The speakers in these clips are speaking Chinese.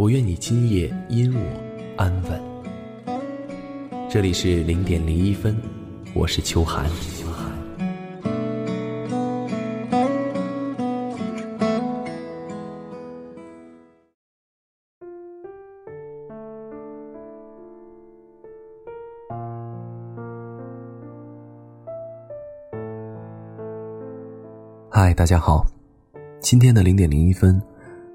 我愿你今夜因我安稳。这里是零点零一分，我是秋寒。嗨，大家好，今天的零点零一分，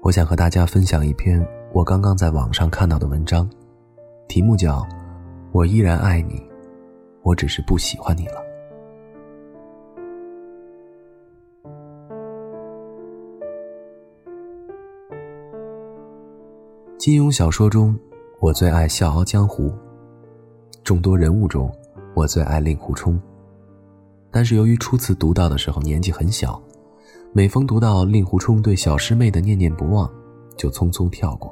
我想和大家分享一篇。我刚刚在网上看到的文章，题目叫《我依然爱你，我只是不喜欢你了》。金庸小说中，我最爱《笑傲江湖》；众多人物中，我最爱令狐冲。但是由于初次读到的时候年纪很小，每逢读到令狐冲对小师妹的念念不忘，就匆匆跳过。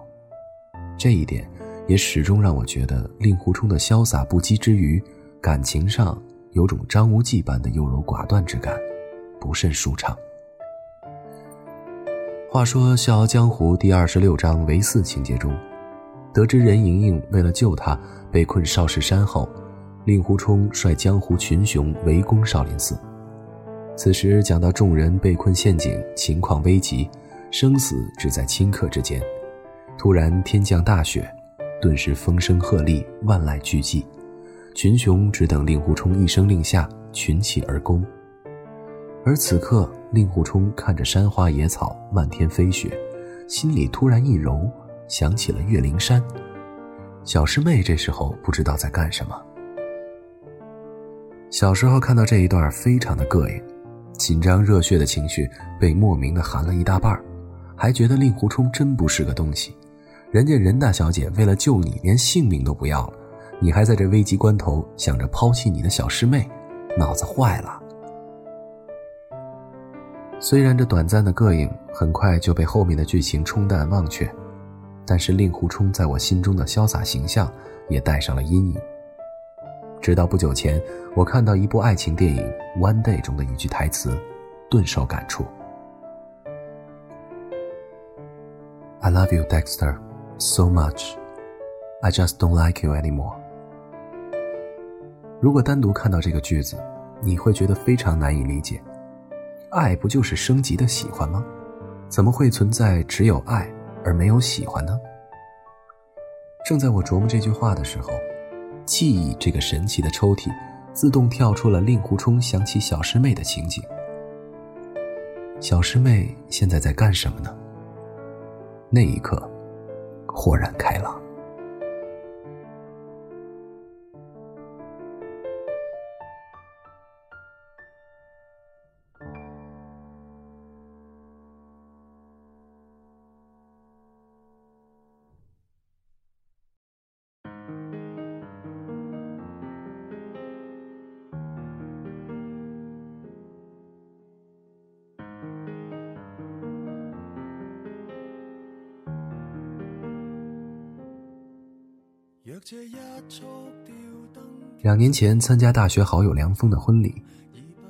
这一点，也始终让我觉得令狐冲的潇洒不羁之余，感情上有种张无忌般的优柔寡断之感，不甚舒畅。话说《笑傲江湖》第二十六章唯四情节中，得知任盈盈为了救他被困少室山后，令狐冲率江湖群雄围攻少林寺。此时讲到众人被困陷阱，情况危急，生死只在顷刻之间。突然天降大雪，顿时风声鹤唳，万籁俱寂，群雄只等令狐冲一声令下，群起而攻。而此刻，令狐冲看着山花野草、漫天飞雪，心里突然一柔，想起了岳灵珊。小师妹这时候不知道在干什么。小时候看到这一段，非常的膈应，紧张热血的情绪被莫名的寒了一大半还觉得令狐冲真不是个东西。人家任大小姐为了救你，连性命都不要了，你还在这危急关头想着抛弃你的小师妹，脑子坏了。虽然这短暂的膈应很快就被后面的剧情冲淡忘却，但是令狐冲在我心中的潇洒形象也带上了阴影。直到不久前，我看到一部爱情电影《One Day》中的一句台词，顿受感触：“I love you, Dexter。” So much, I just don't like you anymore。如果单独看到这个句子，你会觉得非常难以理解。爱不就是升级的喜欢吗？怎么会存在只有爱而没有喜欢呢？正在我琢磨这句话的时候，记忆这个神奇的抽屉自动跳出了令狐冲想起小师妹的情景。小师妹现在在干什么呢？那一刻。豁然开朗。年前参加大学好友梁峰的婚礼，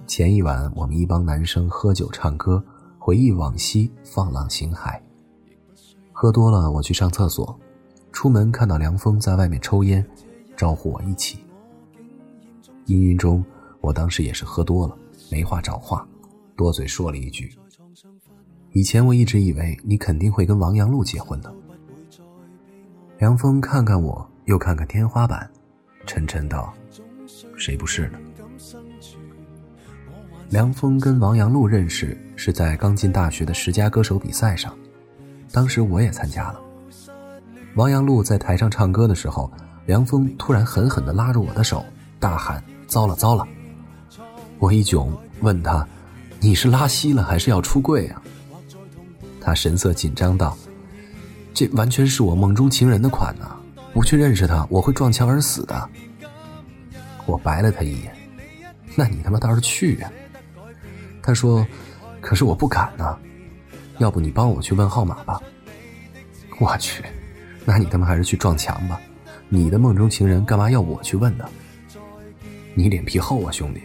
前一晚我们一帮男生喝酒唱歌，回忆往昔，放浪形骸。喝多了，我去上厕所，出门看到梁峰在外面抽烟，招呼我一起。氤氲中，我当时也是喝多了，没话找话，多嘴说了一句：“以前我一直以为你肯定会跟王阳璐结婚的。”梁峰看看我。又看看天花板，沉沉道：“谁不是呢？”梁峰跟王阳璐认识是在刚进大学的十佳歌手比赛上，当时我也参加了。王阳璐在台上唱歌的时候，梁峰突然狠狠地拉住我的手，大喊：“糟了糟了！”我一窘，问他：“你是拉稀了还是要出柜啊？”他神色紧张道：“这完全是我梦中情人的款呐！不去认识他，我会撞墙而死的。我白了他一眼，那你他妈倒是去呀！他说：“可是我不敢呢，要不你帮我去问号码吧。”我去，那你他妈还是去撞墙吧！你的梦中情人干嘛要我去问呢？你脸皮厚啊，兄弟，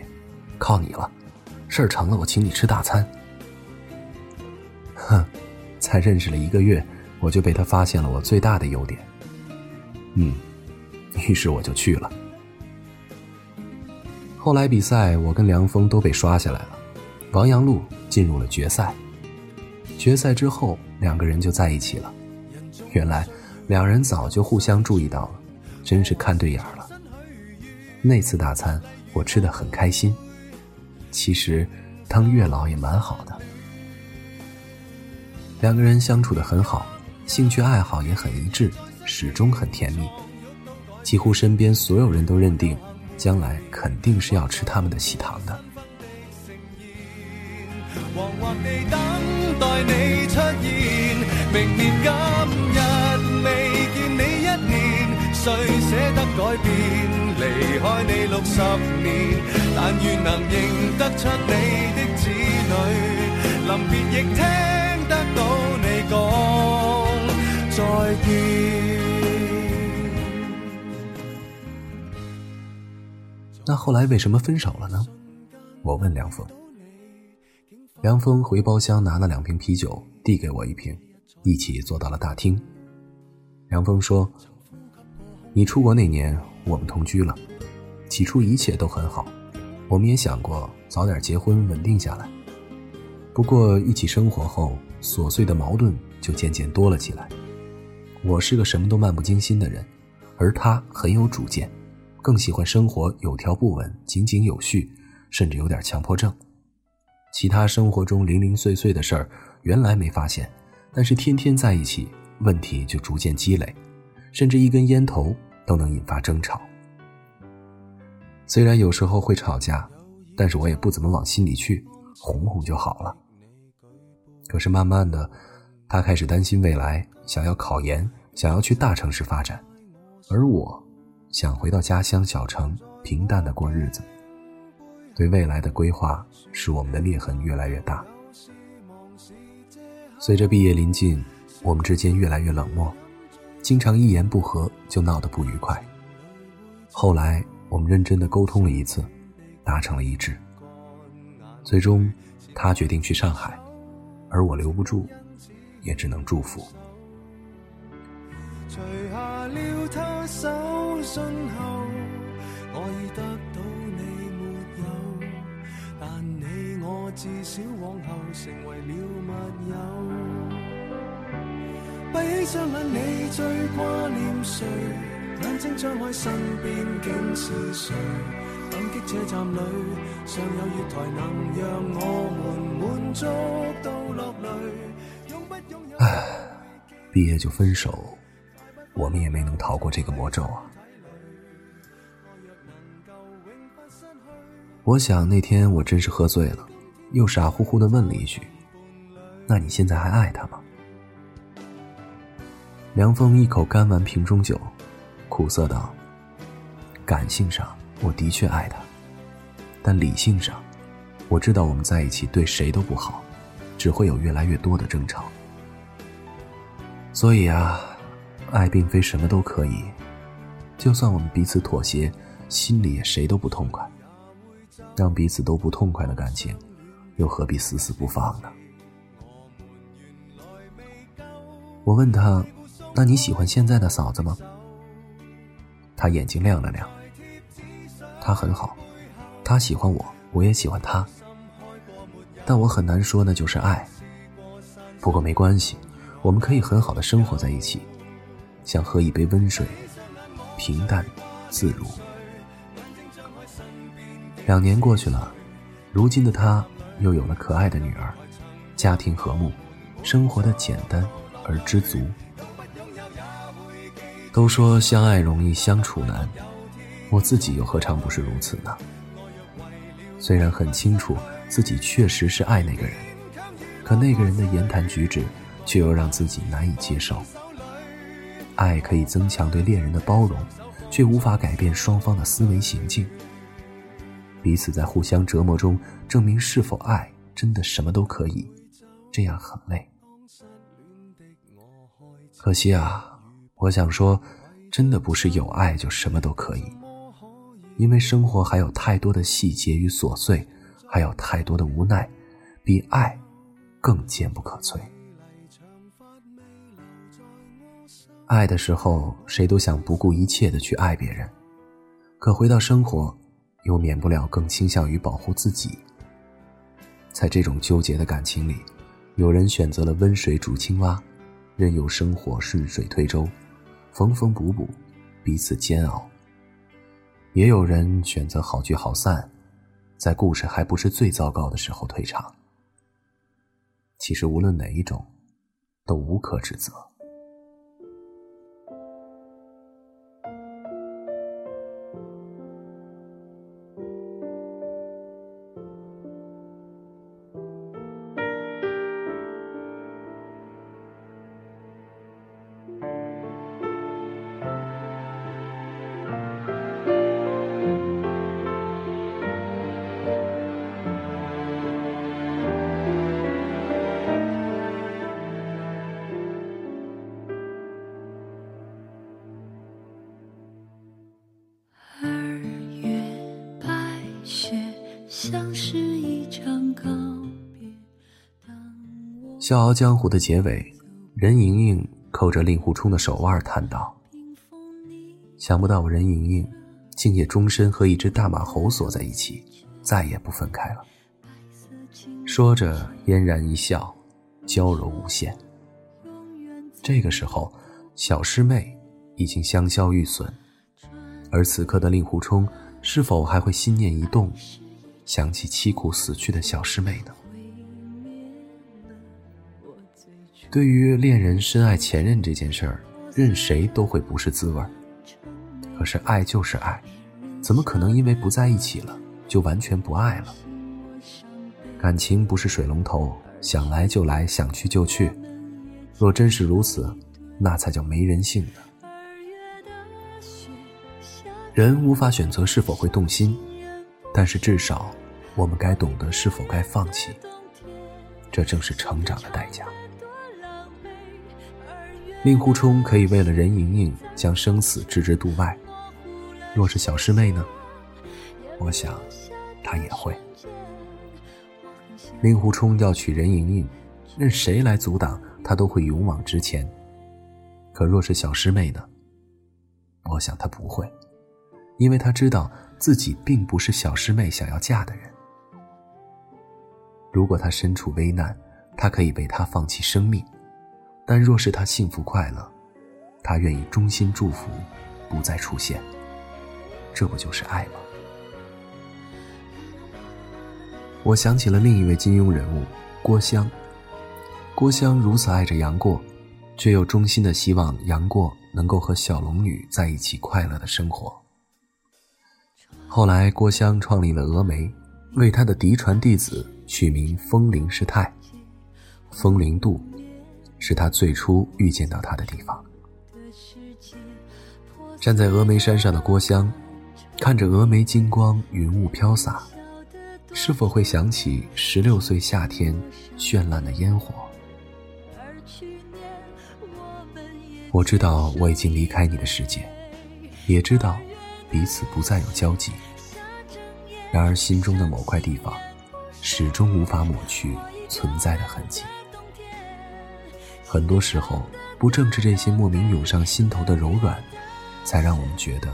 靠你了！事儿成了，我请你吃大餐。哼，才认识了一个月，我就被他发现了我最大的优点。嗯，于是我就去了。后来比赛，我跟梁峰都被刷下来了，王阳路进入了决赛。决赛之后，两个人就在一起了。原来，两人早就互相注意到了，真是看对眼了。那次大餐，我吃的很开心。其实，当月老也蛮好的。两个人相处的很好，兴趣爱好也很一致，始终很甜蜜。几乎身边所有人都认定，将来肯定是要吃他们的喜糖的。谁舍得改变？离开你六十年，但愿能认得出你的子女，临别亦听得到你讲再见那后来为什么分手了呢？我问梁峰。梁峰回包厢拿了两瓶啤酒，递给我一瓶，一起坐到了大厅。梁峰说：“你出国那年，我们同居了，起初一切都很好，我们也想过早点结婚稳定下来。不过一起生活后，琐碎的矛盾就渐渐多了起来。”我是个什么都漫不经心的人，而他很有主见，更喜欢生活有条不紊、井井有序，甚至有点强迫症。其他生活中零零碎碎的事儿，原来没发现，但是天天在一起，问题就逐渐积累，甚至一根烟头都能引发争吵。虽然有时候会吵架，但是我也不怎么往心里去，哄哄就好了。可是慢慢的，他开始担心未来。想要考研，想要去大城市发展，而我，想回到家乡小城，平淡的过日子。对未来的规划，使我们的裂痕越来越大。随着毕业临近，我们之间越来越冷漠，经常一言不合就闹得不愉快。后来，我们认真的沟通了一次，达成了一致。最终，他决定去上海，而我留不住，也只能祝福。除下了他手信后，我已得到你没有，但你我至少往后成为了密友。闭起双眼，你最挂念谁？眼睛张开，身边竟是谁？感激车站里尚有月台，能让我们满足到落泪。拥不拥有？唉，毕业就分手。我们也没能逃过这个魔咒啊！我想那天我真是喝醉了，又傻乎乎的问了一句：“那你现在还爱他吗？”梁峰一口干完瓶中酒，苦涩道：“感性上我的确爱他，但理性上，我知道我们在一起对谁都不好，只会有越来越多的争吵。所以啊。”爱并非什么都可以，就算我们彼此妥协，心里也谁都不痛快。让彼此都不痛快的感情，又何必死死不放呢？我问他：“那你喜欢现在的嫂子吗？”他眼睛亮了亮。他很好，他喜欢我，我也喜欢他。但我很难说那就是爱。不过没关系，我们可以很好的生活在一起。想喝一杯温水，平淡自如。两年过去了，如今的他又有了可爱的女儿，家庭和睦，生活的简单而知足。都说相爱容易相处难，我自己又何尝不是如此呢？虽然很清楚自己确实是爱那个人，可那个人的言谈举止却又让自己难以接受。爱可以增强对恋人的包容，却无法改变双方的思维行径。彼此在互相折磨中证明是否爱真的什么都可以，这样很累。可惜啊，我想说，真的不是有爱就什么都可以，因为生活还有太多的细节与琐碎，还有太多的无奈，比爱更坚不可摧。爱的时候，谁都想不顾一切的去爱别人，可回到生活，又免不了更倾向于保护自己。在这种纠结的感情里，有人选择了温水煮青蛙，任由生活顺水推舟，缝缝补补，彼此煎熬；也有人选择好聚好散，在故事还不是最糟糕的时候退场。其实无论哪一种，都无可指责。《笑傲江湖》的结尾，任盈盈扣着令狐冲的手腕，叹道：“想不到我任盈盈竟也终身和一只大马猴锁在一起，再也不分开了。”说着，嫣然一笑，娇柔无限。这个时候，小师妹已经香消玉损，而此刻的令狐冲是否还会心念一动，想起凄苦死去的小师妹呢？对于恋人深爱前任这件事儿，任谁都会不是滋味儿。可是爱就是爱，怎么可能因为不在一起了就完全不爱了？感情不是水龙头，想来就来，想去就去。若真是如此，那才叫没人性呢。人无法选择是否会动心，但是至少，我们该懂得是否该放弃。这正是成长的代价。令狐冲可以为了任盈盈将生死置之度外，若是小师妹呢？我想，他也会。令狐冲要娶任盈盈，任谁来阻挡，他都会勇往直前。可若是小师妹呢？我想他不会，因为他知道自己并不是小师妹想要嫁的人。如果他身处危难，他可以为他放弃生命。但若是他幸福快乐，他愿意衷心祝福，不再出现。这不就是爱吗？我想起了另一位金庸人物郭襄。郭襄如此爱着杨过，却又衷心的希望杨过能够和小龙女在一起快乐的生活。后来，郭襄创立了峨眉，为他的嫡传弟子取名风铃师太，风铃渡。是他最初遇见到他的地方。站在峨眉山上的郭襄，看着峨眉金光，云雾飘洒，是否会想起十六岁夏天绚烂的烟火？我知道我已经离开你的世界，也知道彼此不再有交集。然而心中的某块地方，始终无法抹去存在的痕迹。很多时候，不正是这些莫名涌上心头的柔软，才让我们觉得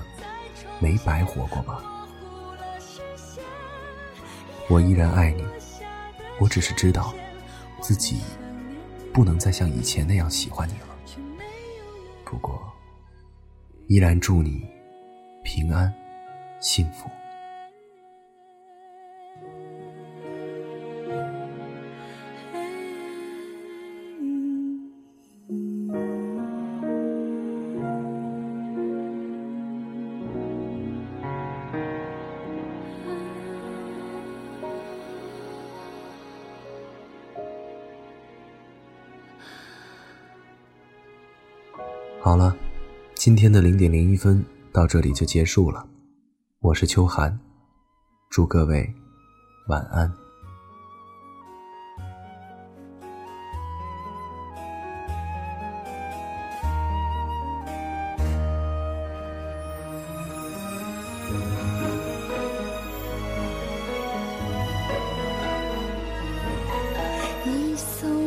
没白活过吗？我依然爱你，我只是知道，自己不能再像以前那样喜欢你了。不过，依然祝你平安幸福。好了，今天的零点零一分到这里就结束了。我是秋寒，祝各位晚安。一宿。